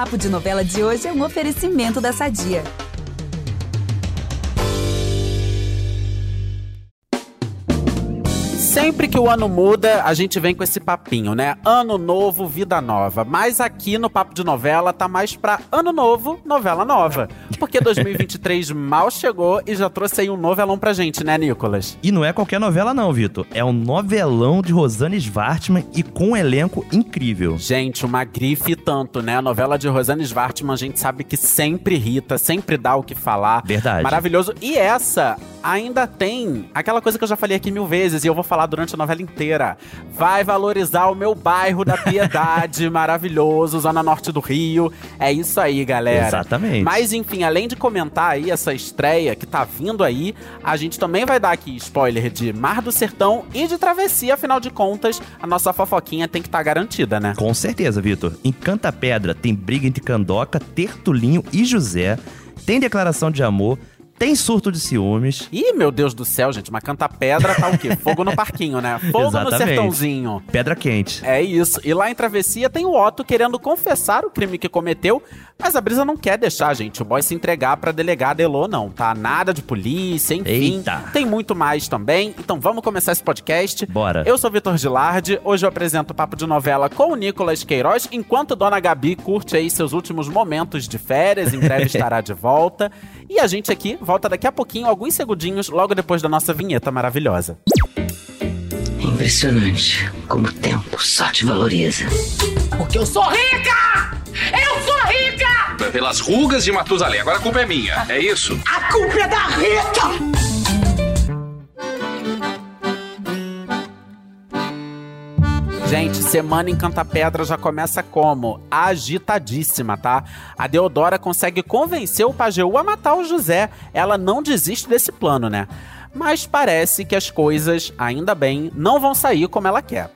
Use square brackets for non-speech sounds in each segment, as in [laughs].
Papo de Novela de hoje é um oferecimento da Sadia. Sempre que o ano muda, a gente vem com esse papinho, né? Ano novo, vida nova. Mas aqui no Papo de Novela tá mais pra ano novo, novela nova. Porque 2023 mal chegou e já trouxe aí um novelão pra gente, né, Nicolas? E não é qualquer novela não, Vitor. É um novelão de Rosane Svartman e com um elenco incrível. Gente, uma grife tanto, né? A novela de Rosane Svartman, a gente sabe que sempre irrita, sempre dá o que falar. Verdade. Maravilhoso. E essa ainda tem aquela coisa que eu já falei aqui mil vezes e eu vou falar durante a novela inteira. Vai valorizar o meu bairro da Piedade, [laughs] maravilhoso, Zona Norte do Rio. É isso aí, galera. Exatamente. Mas enfim, além de comentar aí essa estreia que tá vindo aí, a gente também vai dar aqui spoiler de Mar do Sertão e de Travessia, afinal de contas, a nossa fofoquinha tem que estar tá garantida, né? Com certeza, Vitor. Em Canta Pedra tem briga entre Candoca, Tertulinho e José. Tem declaração de amor, tem surto de ciúmes. Ih, meu Deus do céu, gente, mas canta pedra tá o quê? [laughs] Fogo no parquinho, né? Fogo Exatamente. no sertãozinho. Pedra quente. É isso. E lá em Travessia tem o Otto querendo confessar o crime que cometeu, mas a Brisa não quer deixar, gente, o boy se entregar pra delegada Elô, não, tá? Nada de polícia, enfim. Eita. Tem muito mais também. Então vamos começar esse podcast. Bora. Eu sou Vitor Gilardi, hoje eu apresento o Papo de Novela com o Nicolas Queiroz, enquanto Dona Gabi curte aí seus últimos momentos de férias, em breve [laughs] estará de volta. E a gente aqui volta daqui a pouquinho, alguns segundinhos, logo depois da nossa vinheta maravilhosa. Impressionante como o tempo só te valoriza. Porque eu sou rica! Eu sou rica! Pelas rugas de Matusalém. Agora a culpa é minha, é isso? A culpa é da Rita! Gente, semana em Canta Pedra já começa como? Agitadíssima, tá? A Deodora consegue convencer o Pajeú a matar o José. Ela não desiste desse plano, né? Mas parece que as coisas, ainda bem, não vão sair como ela quer.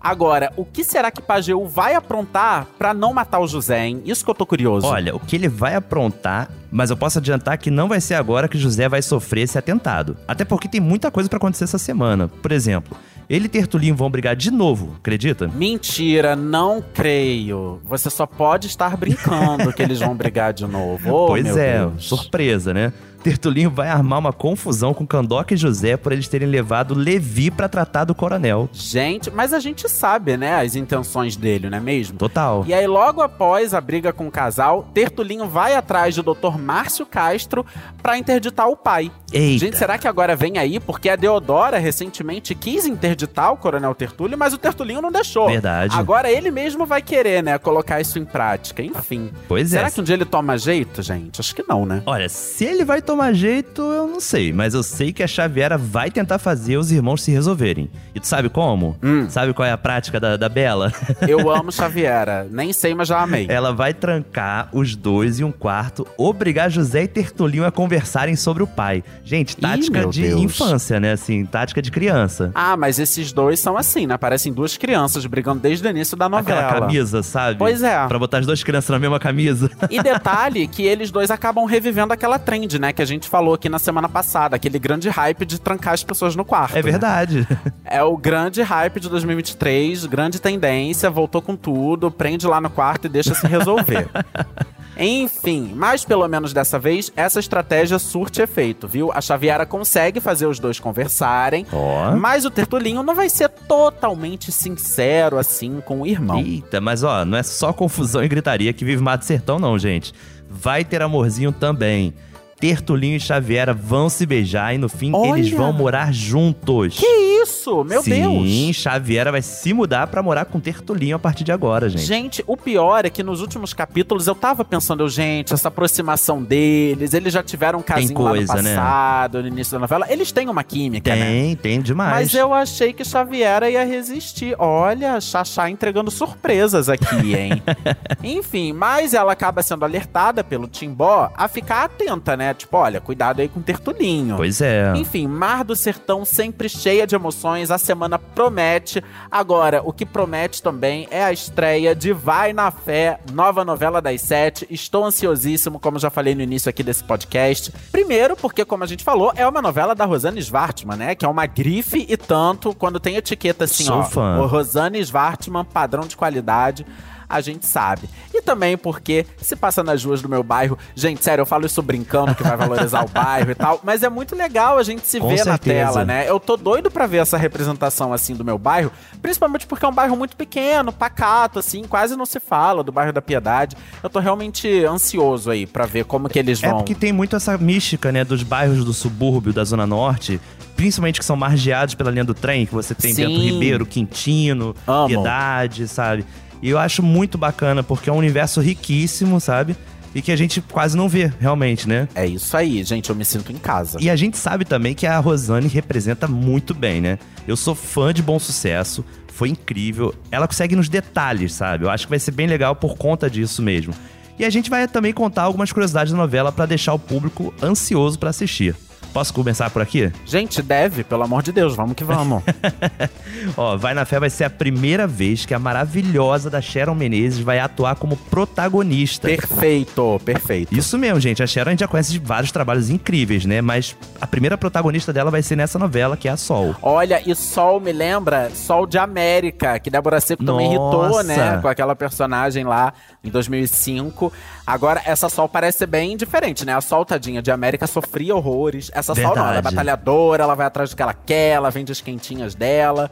Agora, o que será que Pajeú vai aprontar pra não matar o José, hein? Isso que eu tô curioso. Olha, o que ele vai aprontar, mas eu posso adiantar que não vai ser agora que José vai sofrer esse atentado. Até porque tem muita coisa pra acontecer essa semana. Por exemplo, ele e Tertulinho vão brigar de novo, acredita? Mentira, não creio. Você só pode estar brincando que eles vão brigar de novo. Oh, [laughs] pois é, Deus. surpresa, né? Tertulinho vai armar uma confusão com Candoca e José por eles terem levado Levi pra tratar do coronel. Gente, mas a gente sabe, né, as intenções dele, não é mesmo? Total. E aí, logo após a briga com o casal, Tertulinho vai atrás do Dr. Márcio Castro pra interditar o pai. Eita. Gente, será que agora vem aí? Porque a Deodora recentemente quis interditar o Coronel Tertulio, mas o Tertulinho não deixou. Verdade. Agora ele mesmo vai querer, né, colocar isso em prática. Enfim. Pois será é. que um dia ele toma jeito, gente? Acho que não, né? Olha, se ele vai tomar jeito, eu não sei. Mas eu sei que a Xaviera vai tentar fazer os irmãos se resolverem. E tu sabe como? Hum. Sabe qual é a prática da, da Bela? Eu [laughs] amo Xaviera. Nem sei, mas já amei. Ela vai trancar os dois em um quarto, obrigar José e Tertulinho a conversarem sobre o pai. Gente, tática meu de Deus. infância, né? Assim, tática de criança. Ah, mas esses dois são assim, né? Parecem duas crianças brigando desde o início da novela. Aquela camisa, sabe? Pois é. Pra botar as duas crianças na mesma camisa. E detalhe que eles dois acabam revivendo aquela trend, né? Que a gente falou aqui na semana passada. Aquele grande hype de trancar as pessoas no quarto. É né? verdade. É o grande hype de 2023, grande tendência, voltou com tudo, prende lá no quarto e deixa se resolver. [laughs] Enfim, mas pelo menos dessa vez, essa estratégia surte efeito, viu? A Xaviera consegue fazer os dois conversarem, Ó. mas o Tertulinho não vai ser totalmente sincero assim com o irmão. Eita, mas ó, não é só confusão e gritaria que vive Mato Sertão, não, gente. Vai ter amorzinho também. Tertulinho e Xaviera vão se beijar e no fim Olha! eles vão morar juntos. Que isso? Meu Sim, Deus! Xaviera vai se mudar pra morar com Tertulinho a partir de agora, gente. Gente, o pior é que nos últimos capítulos eu tava pensando, gente, essa aproximação deles, eles já tiveram um casinho coisa, lá né? no passado, no início da novela. Eles têm uma química, né? Tem, tem demais. Mas eu achei que Xaviera ia resistir. Olha, Xaxá entregando surpresas aqui, hein? [laughs] Enfim, mas ela acaba sendo alertada pelo Timbó a ficar atenta, né? Tipo, olha, cuidado aí com o Tertulinho. Pois é. Enfim, Mar do Sertão sempre cheia de emoções, a semana promete. Agora, o que promete também é a estreia de Vai na Fé, nova novela das sete. Estou ansiosíssimo, como já falei no início aqui desse podcast. Primeiro, porque, como a gente falou, é uma novela da Rosane Svartman, né? Que é uma grife e tanto, quando tem etiqueta assim, Sou ó. fã. o Rosane Svartman, padrão de qualidade. A gente sabe. E também porque se passa nas ruas do meu bairro, gente, sério, eu falo isso brincando que vai valorizar o [laughs] bairro e tal, mas é muito legal a gente se Com ver na certeza. tela, né? Eu tô doido pra ver essa representação assim do meu bairro, principalmente porque é um bairro muito pequeno, pacato, assim, quase não se fala do bairro da Piedade. Eu tô realmente ansioso aí pra ver como que eles É vão. porque tem muito essa mística, né, dos bairros do subúrbio, da Zona Norte, principalmente que são margeados pela linha do trem, que você tem Sim. Bento Ribeiro, Quintino, Amo. Piedade, sabe? E eu acho muito bacana, porque é um universo riquíssimo, sabe? E que a gente quase não vê, realmente, né? É isso aí, gente, eu me sinto em casa. E a gente sabe também que a Rosane representa muito bem, né? Eu sou fã de Bom Sucesso, foi incrível. Ela consegue nos detalhes, sabe? Eu acho que vai ser bem legal por conta disso mesmo. E a gente vai também contar algumas curiosidades da novela pra deixar o público ansioso pra assistir. Posso começar por aqui? Gente, deve, pelo amor de Deus, vamos que vamos. [laughs] Ó, Vai na Fé vai ser a primeira vez que a maravilhosa da Sharon Menezes vai atuar como protagonista. perfeito, perfeito. Isso mesmo, gente. A Sharon a gente já conhece de vários trabalhos incríveis, né? Mas a primeira protagonista dela vai ser nessa novela, que é a Sol. Olha, e Sol me lembra Sol de América, que Débora Seco também irritou, né? Com aquela personagem lá em 2005. Agora, essa Sol parece ser bem diferente, né? A Sol, tadinha de América, sofria horrores. Essa Sol não, ela é Verdade. batalhadora, ela vai atrás do que ela quer, ela vende as quentinhas dela.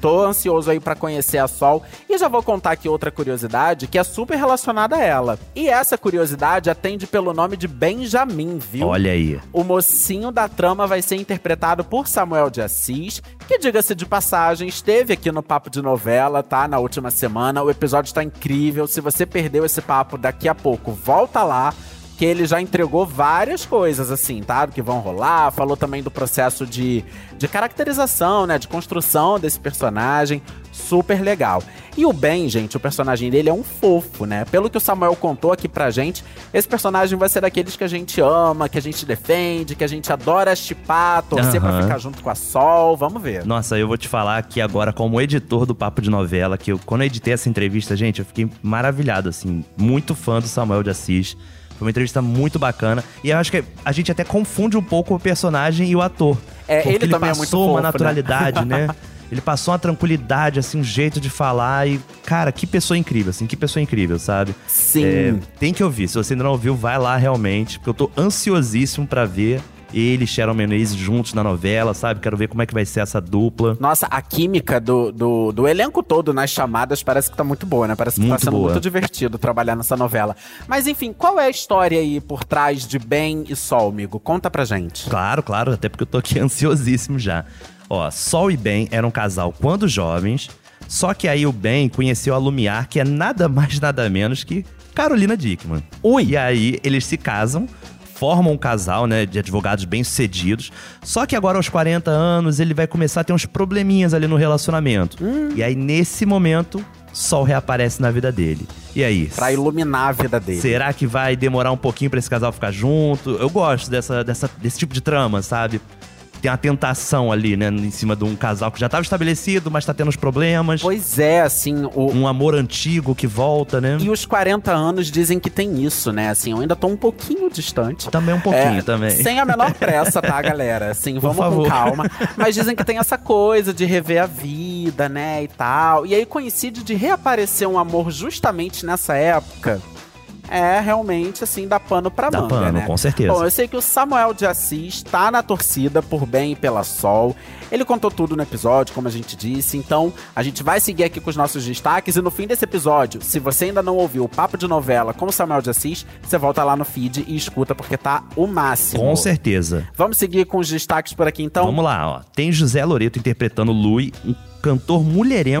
Tô ansioso aí pra conhecer a Sol. E já vou contar aqui outra curiosidade que é super relacionada a ela. E essa curiosidade atende pelo nome de Benjamin, viu? Olha aí. O mocinho da trama vai ser interpretado por Samuel de Assis, que, diga-se de passagem, esteve aqui no Papo de Novela, tá? Na última semana. O episódio tá incrível. Se você perdeu esse papo daqui a pouco, volta lá. Que ele já entregou várias coisas, assim, tá? Que vão rolar. Falou também do processo de, de caracterização, né? De construção desse personagem. Super legal. E o Ben, gente, o personagem dele é um fofo, né? Pelo que o Samuel contou aqui pra gente, esse personagem vai ser daqueles que a gente ama, que a gente defende, que a gente adora chipar, torcer pra Aham. ficar junto com a Sol. Vamos ver. Nossa, eu vou te falar aqui agora, como editor do Papo de Novela, que eu, quando eu editei essa entrevista, gente, eu fiquei maravilhado, assim, muito fã do Samuel de Assis. Foi uma entrevista muito bacana. E eu acho que a gente até confunde um pouco o personagem e o ator. É, porque ele ele também é passou muito uma fofo, né? naturalidade, né? [laughs] Ele passou uma tranquilidade, assim, um jeito de falar e, cara, que pessoa incrível, assim, que pessoa incrível, sabe? Sim. É, tem que ouvir. Se você ainda não ouviu, vai lá realmente, porque eu tô ansiosíssimo pra ver ele e Sharon Menezes juntos na novela, sabe? Quero ver como é que vai ser essa dupla. Nossa, a química do, do, do elenco todo nas chamadas parece que tá muito boa, né? Parece que Muito tá sendo boa. muito divertido trabalhar nessa novela. Mas enfim, qual é a história aí por trás de Ben e Sol, amigo? Conta pra gente. Claro, claro, até porque eu tô aqui [laughs] ansiosíssimo já. Ó, Sol e Ben eram um casal quando jovens, só que aí o Ben conheceu a Lumiar, que é nada mais nada menos que Carolina Dickman. Ui. E aí eles se casam, formam um casal, né, de advogados bem-sucedidos. Só que agora aos 40 anos ele vai começar a ter uns probleminhas ali no relacionamento. E aí nesse momento, Sol reaparece na vida dele. E aí? Pra iluminar a vida dele. Será que vai demorar um pouquinho pra esse casal ficar junto? Eu gosto dessa, dessa, desse tipo de trama, sabe? Tem uma tentação ali, né? Em cima de um casal que já estava estabelecido, mas tá tendo os problemas. Pois é, assim, o, Um amor antigo que volta, né? E os 40 anos dizem que tem isso, né? Assim, eu ainda tô um pouquinho distante. Também um pouquinho, É, também. Sem a menor [laughs] pressa, tá, galera? Assim, vamos com calma. Mas dizem que tem essa coisa de rever a vida, né, e tal. E aí coincide de reaparecer um amor justamente nessa época. É realmente, assim, dá pano pra Dá manga, pano, né? com certeza. Bom, eu sei que o Samuel de Assis tá na torcida por bem e pela Sol. Ele contou tudo no episódio, como a gente disse. Então, a gente vai seguir aqui com os nossos destaques. E no fim desse episódio, se você ainda não ouviu o Papo de Novela com o Samuel de Assis, você volta lá no feed e escuta, porque tá o máximo. Com certeza. Vamos seguir com os destaques por aqui, então? Vamos lá, ó. Tem José Loreto interpretando Lui, um cantor mulherengo.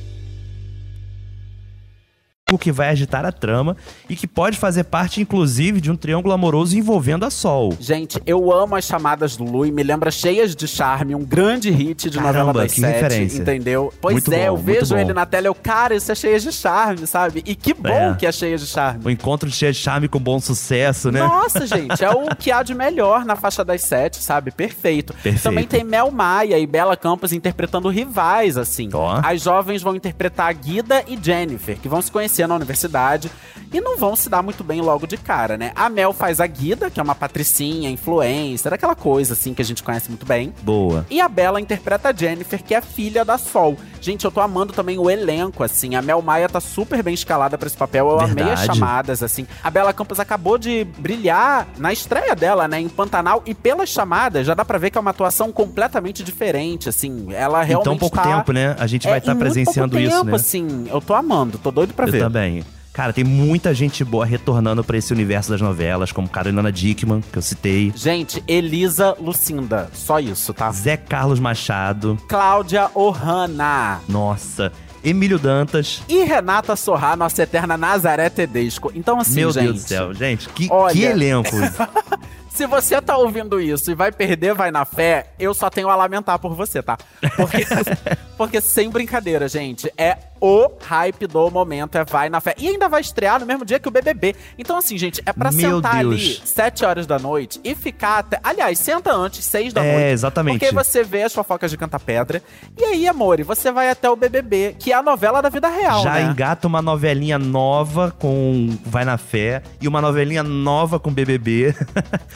Que vai agitar a trama e que pode fazer parte, inclusive, de um triângulo amoroso envolvendo a Sol. Gente, eu amo as chamadas do Lui, me lembra Cheias de Charme, um grande hit de Caramba, novela das que sete, referência. entendeu? Pois Muito é, bom, eu vejo ele na tela, eu, cara, isso é Cheias de Charme, sabe? E que bom É. que é Cheias de Charme. O encontro de cheia de charme com bom sucesso, né? Nossa, [laughs] gente, é o que há de melhor na faixa das sete, sabe? Perfeito. Perfeito. Também tem Mel Maia e Bela Campos interpretando rivais, assim. Ó. As jovens vão interpretar a Guida e Jennifer, que vão se conhecer na universidade e não vão se dar muito bem logo de cara, né? A Mel faz a Guida, que é uma patricinha, influencer, aquela coisa, assim, que a gente conhece muito bem. Boa. E a Bela interpreta a Jennifer, que é filha da Sol. Gente, eu tô amando também o elenco, assim. A Mel Maia tá super bem escalada pra esse papel. Eu amei as Verdade. chamadas, assim. A Bela Campos acabou de brilhar na estreia dela, né, em Pantanal. E pelas chamadas, já dá pra ver que é uma atuação completamente diferente, assim. Ela realmente tão pouco tá... tempo, né? A gente vai É, estar em muito presenciando pouco isso, tempo, né? assim. Eu tô amando, tô doido pra Eu ver. Também. Cara, tem muita gente boa retornando pra esse universo das novelas, como Carolina Dickman, que eu citei. Gente, Elisa Lucinda. Só isso, tá? Zé Carlos Machado. Cláudia Ohana. Nossa. Emílio Dantas. E Renata Sorrá, nossa eterna Nazaré Tedesco. Então, assim, Meu gente. Deus do céu, gente. Que, olha- que elenco. [laughs] Se você tá ouvindo isso e vai perder, vai na fé, eu só tenho a lamentar por você, tá? Porque, [laughs] porque sem brincadeira, gente, é o hype do momento, é vai na fé. E ainda vai estrear no mesmo dia que o BBB. Então, assim, gente, é pra Meu sentar Deus. ali 7 horas da noite e ficar até. Aliás, senta antes, 6 da É, noite. exatamente. Porque você vê as fofocas de Canta Pedra. E aí, amore, você vai até o BBB, que é a novela da vida real, Já né? engata uma novelinha nova com Vai na Fé e uma novelinha nova com BBB.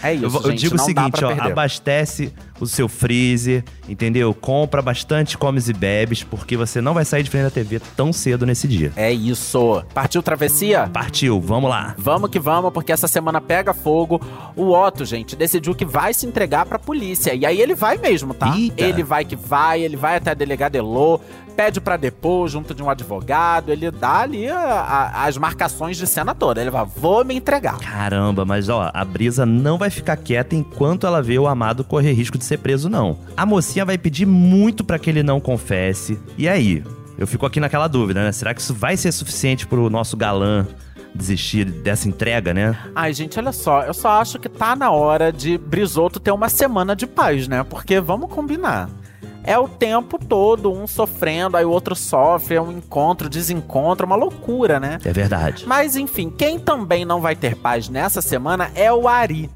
É isso, eu, vou- eu gente, digo o seguinte, ó, perder. abastece o seu freezer, entendeu? Compra bastante comes e bebes, porque você não vai sair de frente da TV tão cedo nesse dia. É isso. Partiu travessia? Partiu, vamos lá. Vamos que vamos, porque essa semana pega fogo. O Otto, gente, decidiu que vai se entregar pra polícia. E aí ele vai mesmo, tá? Eita. Ele vai que vai, ele vai até a delegada Elô, pede pra depor junto de um advogado, ele dá ali a- a- as marcações de cena toda. Ele vai, vou me entregar. Caramba, mas ó, a Brisa não vai ficar quieta enquanto ela vê o amado correr risco de ser preso, não. A mocinha vai pedir muito pra que ele não confesse. E aí? Eu fico aqui naquela dúvida, né? Será que isso vai ser suficiente pro nosso galã desistir dessa entrega, né? Ai, gente, olha só, eu só acho que tá na hora de Brisoto ter uma semana de paz, né? Porque vamos combinar. É o tempo todo, um sofrendo, aí o outro sofre, é um encontro, desencontro, uma loucura, né? É verdade. Mas enfim, quem também não vai ter paz nessa semana é o Ari.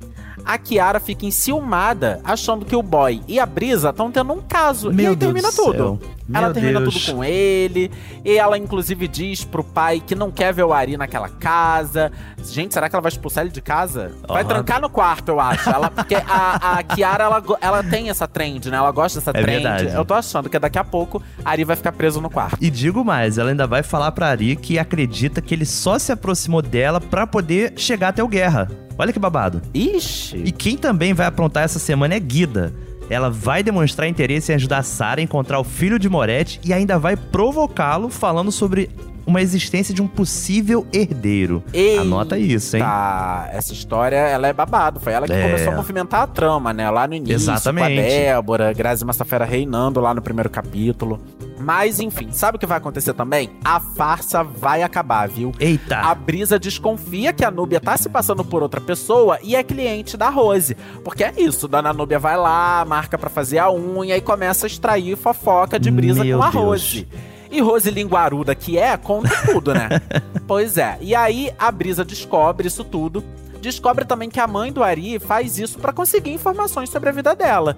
A Kiara fica enciumada, achando que o boy e a Brisa estão tendo um caso. e Meu aí Deus termina do tudo. céu. Ela Meu termina Deus. tudo com ele. E ela, inclusive, diz pro pai que não quer ver o Ari naquela casa. Gente, será que ela vai expulsar ele de casa? Vai Ó. trancar no quarto, eu acho. Ela, porque a, a Kiara, ela, ela tem essa trend, né? Ela gosta dessa É trend. verdade. Eu tô achando que daqui a pouco Ari vai ficar preso no quarto. E digo mais, ela ainda vai falar pra Ari que acredita que ele só se aproximou dela pra poder chegar até o Guerra. Olha que babado. Ixi. E quem também vai aprontar essa semana é Guida. Ela vai demonstrar interesse em ajudar Sarah a encontrar o filho de Moretti e ainda vai provocá-lo falando sobre uma existência de um possível herdeiro. Eita, Anota isso, hein? Tá, essa história, ela é babado. Foi ela que É. começou a movimentar a trama, né? Lá no início, Exatamente. com a Débora, Grazi Massafera reinando lá no primeiro capítulo. Mas, enfim, sabe o que vai acontecer também? A farsa vai acabar, viu? Eita! A Brisa desconfia que a Núbia tá se passando por outra pessoa e é cliente da Rose. Porque é isso, Dona Núbia vai lá, marca pra fazer a unha e começa a extrair fofoca de Brisa Meu com a Deus. Rose. E Rose Linguaruda, que é, conta tudo, né? [laughs] pois é. E aí a Brisa descobre isso tudo. Descobre também que a mãe do Ari faz isso pra conseguir informações sobre a vida dela.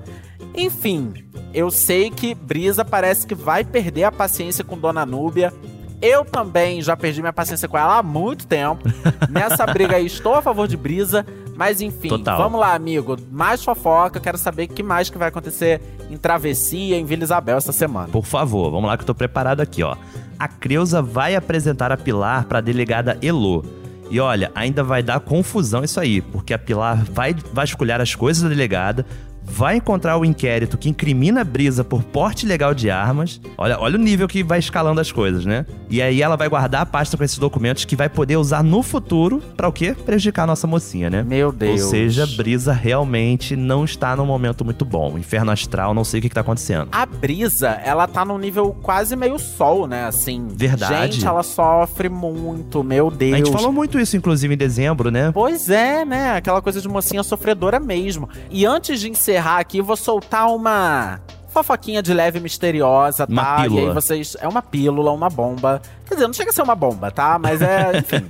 Enfim, eu sei que Brisa parece que vai perder a paciência com Dona Núbia. Eu também já perdi minha paciência com ela há muito tempo. [laughs] Nessa briga aí, estou a favor de Brisa. Mas enfim, Total. vamos lá, amigo. Mais fofoca. Quero saber o que mais que vai acontecer em Travessia, em Vila Isabel essa semana. Por favor, vamos lá que eu tô preparado aqui, ó. A Creuza vai apresentar a Pilar pra delegada Elô. E olha, ainda vai dar confusão isso aí, porque a Pilar vai vasculhar as coisas da delegada, vai encontrar o inquérito que incrimina a Brisa por porte ilegal de armas. Olha, olha o nível que vai escalando as coisas, né? E aí ela vai guardar a pasta com esses documentos que vai poder usar no futuro para o quê? Prejudicar a nossa mocinha, né? Meu Deus. Ou seja, Brisa realmente não está num momento muito bom. Inferno astral, não sei o que, que tá acontecendo. A Brisa, ela tá num nível quase meio sol, né? Assim. Verdade. Gente, ela sofre muito, meu Deus. A gente falou muito isso, inclusive, em dezembro, né? Pois é, né? Aquela coisa de mocinha sofredora mesmo. E antes de encerrar aqui, vou soltar uma fofoquinha de leve misteriosa, tá? Uma E pílula. aí vocês. É uma pílula, uma bomba. Quer dizer, não chega a ser uma bomba, tá? Mas é, [laughs] enfim.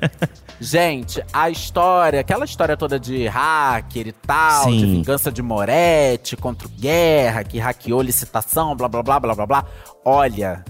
Gente, a história, aquela história toda de hacker e tal, de Sim. vingança de Moretti contra o Guerra, que hackeou licitação, blá blá blá blá blá blá. Olha,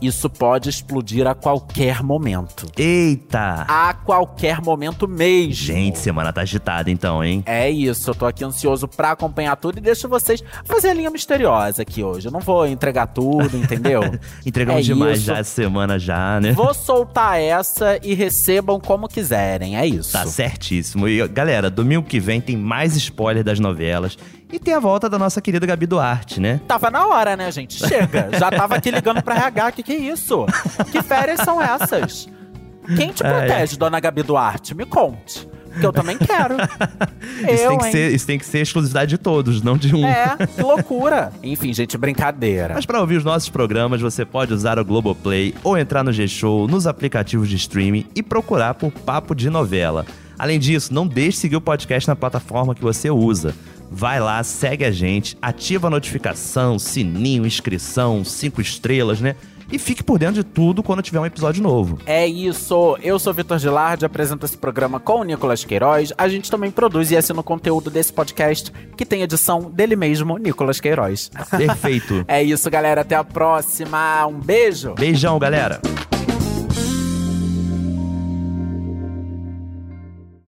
isso pode explodir a qualquer momento. Eita! A qualquer momento mesmo. Gente, semana tá agitada então, hein? É isso, eu tô aqui ansioso pra acompanhar tudo e deixo vocês fazer a linha misteriosa aqui hoje. Eu não vou entregar tudo, entendeu? [laughs] Entregamos É demais isso. já essa semana já, né? vou soltar essa e recebam como quiserem, é isso. Tá certíssimo. E, galera, domingo que vem tem mais spoiler das novelas. E tem a volta da nossa querida Gabi Duarte, né? Tava na hora, né, gente? Chega. Já tava aqui ligando pra RH. Que que é isso? Que férias são essas? Quem te Ai. protege, dona Gabi Duarte? Me conte. Que eu também quero. [laughs] isso, eu, tem que hein? ser, isso tem que ser exclusividade de todos, não de um. É, que loucura. Enfim, gente, brincadeira. Mas para ouvir os nossos programas, você pode usar o Globoplay ou entrar no G-Show, nos aplicativos de streaming e procurar por Papo de Novela. Além disso, não deixe de seguir o podcast na plataforma que você usa. Vai lá, segue a gente, ativa a notificação, sininho, inscrição, cinco estrelas, né? E fique por dentro de tudo quando tiver um episódio novo. É isso, eu sou Vitor Gilardi, apresento esse programa com o Nicolas Queiroz. A gente também produz e assina o conteúdo desse podcast, que tem edição dele mesmo, Nicolas Queiroz. Perfeito. [laughs] É isso, galera, até a próxima. Um beijo! Beijão, galera!